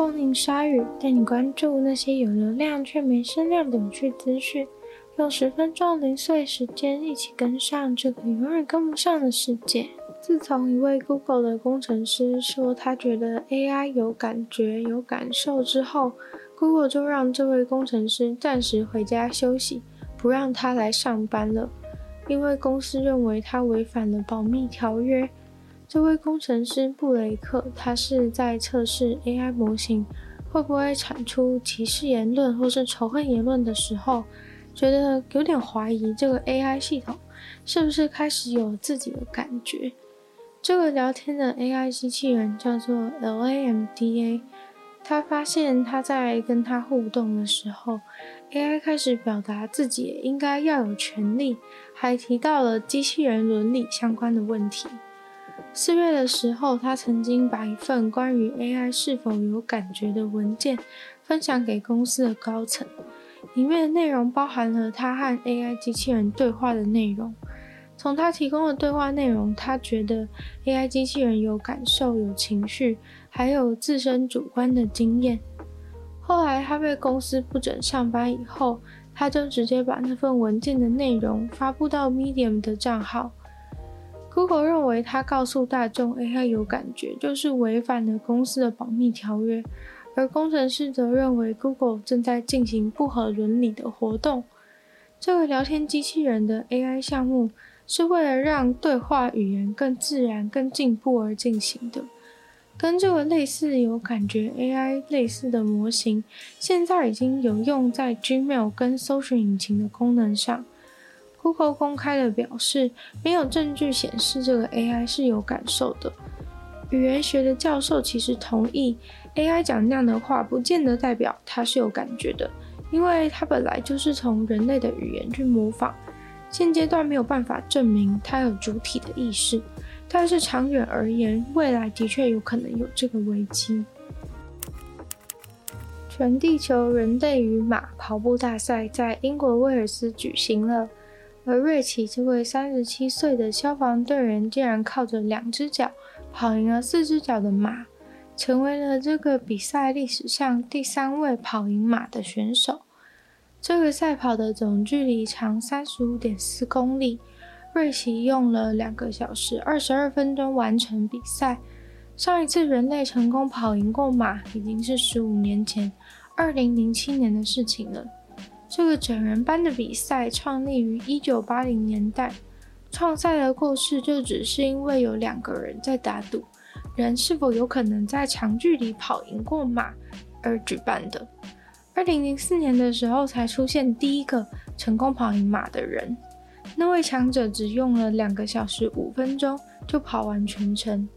恭迎鲨语，带你关注那些有流量却没声量的有趣资讯。用十分钟零碎时间，一起跟上这个永远跟不上的世界。自从一位 Google 的工程师说他觉得 AI 有感觉、有感受之后，Google 就让这位工程师暂时回家休息，不让他来上班了，因为公司认为他违反了保密条约。这位工程师布雷克，他是在测试 AI 模型会不会产出歧视言论或是仇恨言论的时候，觉得有点怀疑这个 AI 系统是不是开始有自己的感觉。这个聊天的 AI 机器人叫做 LaMDA，他发现他在跟他互动的时候，AI 开始表达自己应该要有权利，还提到了机器人伦理相关的问题。四月的时候，他曾经把一份关于 AI 是否有感觉的文件分享给公司的高层，里面的内容包含了他和 AI 机器人对话的内容。从他提供的对话内容，他觉得 AI 机器人有感受、有情绪，还有自身主观的经验。后来他被公司不准上班以后，他就直接把那份文件的内容发布到 Medium 的账号。Google 认为他告诉大众 AI 有感觉，就是违反了公司的保密条约，而工程师则认为 Google 正在进行不合伦理的活动。这个聊天机器人的 AI 项目是为了让对话语言更自然、更进步而进行的。跟这个类似有感觉 AI 类似的模型，现在已经有用在 Gmail 跟搜寻引擎的功能上。Google 公开的表示，没有证据显示这个 AI 是有感受的。语言学的教授其实同意，AI 讲那样的话，不见得代表它是有感觉的，因为它本来就是从人类的语言去模仿。现阶段没有办法证明它有主体的意识，但是长远而言，未来的确有可能有这个危机。全地球人类与马跑步大赛在英国威尔斯举行了。而瑞奇这位三十七岁的消防队员，竟然靠着两只脚跑赢了四只脚的马，成为了这个比赛历史上第三位跑赢马的选手。这个赛跑的总距离长三十五点四公里，瑞奇用了两个小时二十二分钟完成比赛。上一次人类成功跑赢过马，已经是十五年前，二零零七年的事情了。这个整人班的比赛创立于一九八零年代，创赛的故事就只是因为有两个人在打赌，人是否有可能在长距离跑赢过马而举办的。二零零四年的时候才出现第一个成功跑赢马的人，那位强者只用了两个小时五分钟就跑完全程，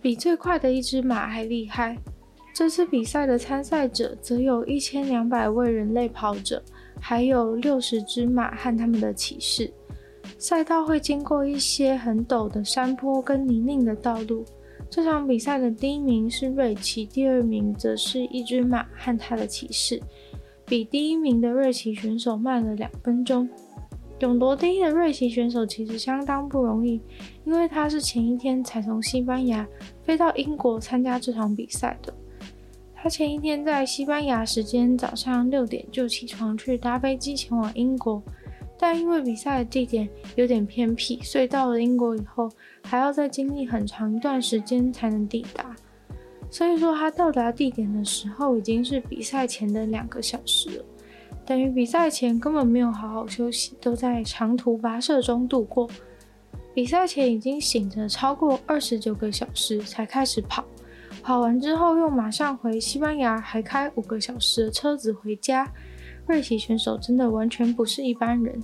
比最快的一只马还厉害。这次比赛的参赛者则有一千两百位人类跑者，还有六十只马和他们的骑士。赛道会经过一些很陡的山坡跟泥泞的道路。这场比赛的第一名是瑞奇，第二名则是一只马和他的骑士，比第一名的瑞奇选手慢了两分钟。勇夺第一的瑞奇选手其实相当不容易，因为他是前一天才从西班牙飞到英国参加这场比赛的。他前一天在西班牙时间早上六点就起床去搭飞机前往英国，但因为比赛的地点有点偏僻，所以到了英国以后还要再经历很长一段时间才能抵达。所以说他到达地点的时候已经是比赛前的两个小时了，等于比赛前根本没有好好休息，都在长途跋涉中度过。比赛前已经醒着超过二十九个小时才开始跑。跑完之后，又马上回西班牙，还开五个小时的车子回家。瑞奇选手真的完全不是一般人。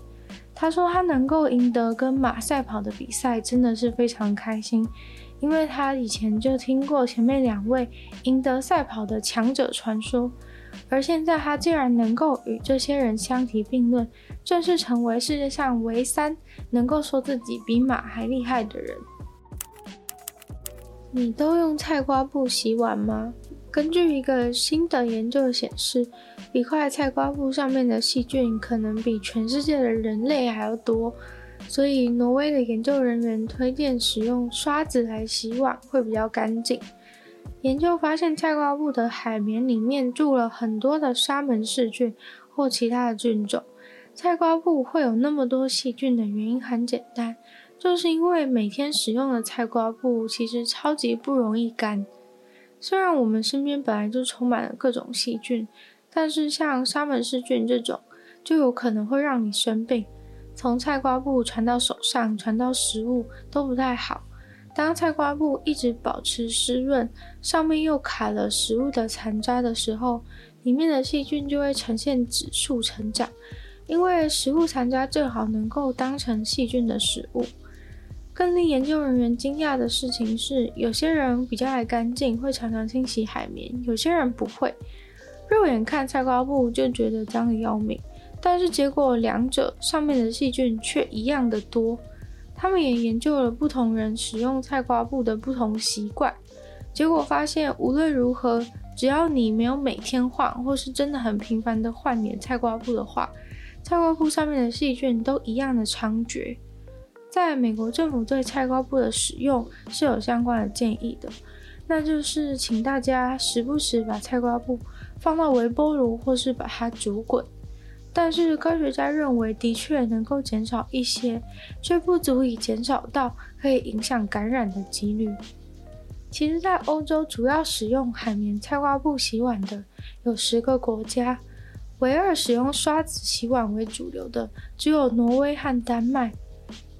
他说他能够赢得跟马赛跑的比赛，真的是非常开心，因为他以前就听过前面两位赢得赛跑的强者传说，而现在他竟然能够与这些人相提并论，正式成为世界上唯三能够说自己比马还厉害的人。你都用菜瓜布洗碗吗？根据一个新的研究显示，一块菜瓜布上面的细菌可能比全世界的人类还要多，所以挪威的研究人员推荐使用刷子来洗碗会比较干净。研究发现，菜瓜布的海绵里面住了很多的沙门氏菌或其他的菌种。菜瓜布会有那么多细菌的原因很简单，就是因为每天使用的菜瓜布其实超级不容易干。虽然我们身边本来就充满了各种细菌，但是像沙门氏菌这种，就有可能会让你生病。从菜瓜布传到手上，传到食物都不太好。当菜瓜布一直保持湿润，上面又卡了食物的残渣的时候，里面的细菌就会呈现指数成长。因为食物残渣正好能够当成细菌的食物。更令研究人员惊讶的事情是，有些人比较爱干净，会常常清洗海绵；有些人不会。肉眼看菜瓜布就觉得脏得要命，但是结果两者上面的细菌却一样的多。他们也研究了不同人使用菜瓜布的不同习惯，结果发现无论如何，只要你没有每天换，或是真的很频繁的换点菜瓜布的话，菜瓜布上面的细菌都一样的猖獗。在美国政府对菜瓜布的使用是有相关的建议的，那就是请大家时不时把菜瓜布放到微波炉，或是把它煮滚。但是科学家认为，的确能够减少一些，却不足以减少到可以影响感染的几率。其实，在欧洲主要使用海绵菜瓜布洗碗的有十个国家，唯二使用刷子洗碗为主流的只有挪威和丹麦。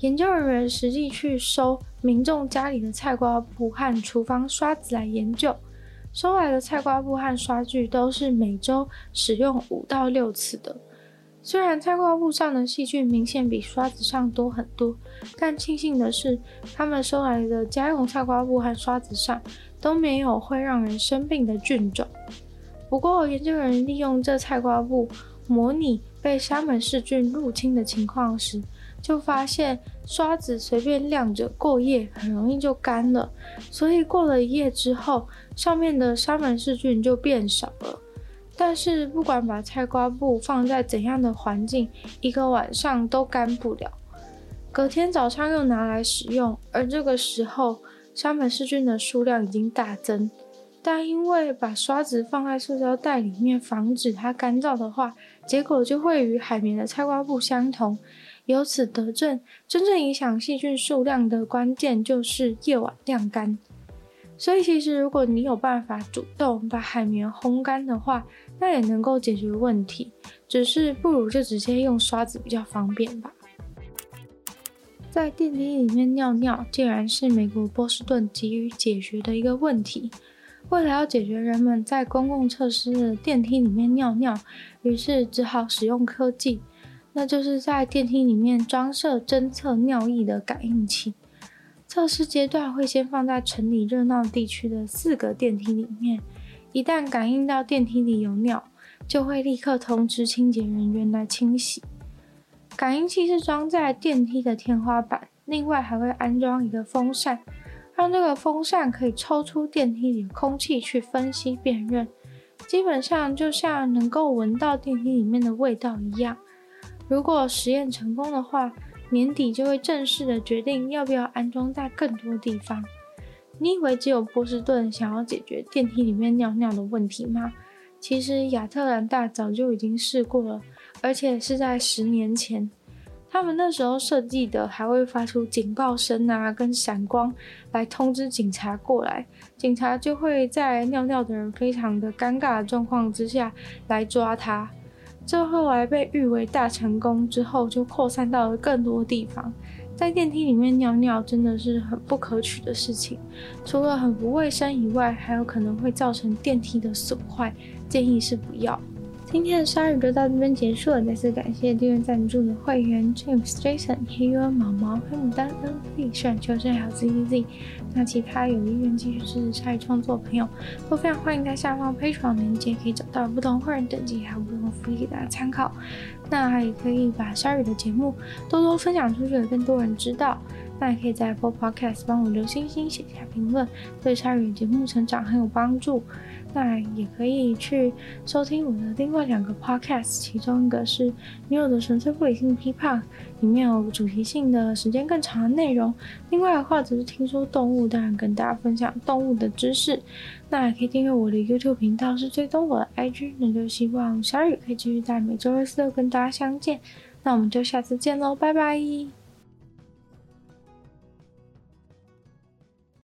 研究人员实际去收民众家里的菜瓜布和厨房刷子来研究，收来的菜瓜布和刷具都是每周使用五到六次的。虽然菜瓜布上的细菌明显比刷子上多很多，但庆幸的是，他们收来的家用菜瓜布和刷子上都没有会让人生病的菌种。不过，研究人员利用这菜瓜布模拟被沙门氏菌入侵的情况时，就发现刷子随便晾着过夜，很容易就干了。所以过了一夜之后，上面的沙门氏菌就变少了。但是不管把菜瓜布放在怎样的环境，一个晚上都干不了。隔天早上又拿来使用，而这个时候沙门氏菌的数量已经大增。但因为把刷子放在塑胶袋里面，防止它干燥的话，结果就会与海绵的菜瓜布相同。由此得证，真正影响细菌数量的关键就是夜晚晾干。所以，其实如果你有办法主动把海绵烘干的话，那也能够解决问题。只是不如就直接用刷子比较方便吧。在电梯里面尿尿，竟然是美国波士顿急于解决的一个问题。为了要解决人们在公共设施的电梯里面尿尿，于是只好使用科技，那就是在电梯里面装设侦测尿液的感应器。测试阶段会先放在城里热闹地区的四个电梯里面，一旦感应到电梯里有尿，就会立刻通知清洁人员来清洗。感应器是装在电梯的天花板，另外还会安装一个风扇，让这个风扇可以抽出电梯里的空气去分析辨认，基本上就像能够闻到电梯里面的味道一样。如果实验成功的话，年底就会正式的决定要不要安装在更多地方。你以为只有波士顿想要解决电梯里面尿尿的问题吗？其实亚特兰大早就已经试过了，而且是在十年前。他们那时候设计的还会发出警报声啊，跟闪光来通知警察过来，警察就会在尿尿的人非常的尴尬的状况之下来抓他。这后来被誉为大成功之后，就扩散到了更多地方。在电梯里面尿尿真的是很不可取的事情，除了很不卫生以外，还有可能会造成电梯的损坏，建议是不要。今天的鲨鱼就到这边结束了，再次感谢订阅赞助的会员 James、Jason、黑优、毛毛、黑牡丹、N、B、选求生还有 Z Z Z。那其他有意愿继续支持鲨鱼创作的朋友，都非常欢迎在下方 Patreon 链接可以找到不同会员等级还有不同福利给大家参考。那也可以把鲨鱼的节目多多分享出去，给更多人知道。那也可以在 Apple Podcast 帮我留星星、写下评论，对鲨鱼节目成长很有帮助。那也可以去收听我的另外两个 podcast，其中一个是《女友的纯粹不理性批判》，里面有主题性的时间更长的内容；另外的话则是听说动物，当然跟大家分享动物的知识。那也可以订阅我的 YouTube 频道，是追踪我的 IG。那就希望鲨鱼可以继续在每周二、四、六跟大家相见。那我们就下次见喽，拜拜。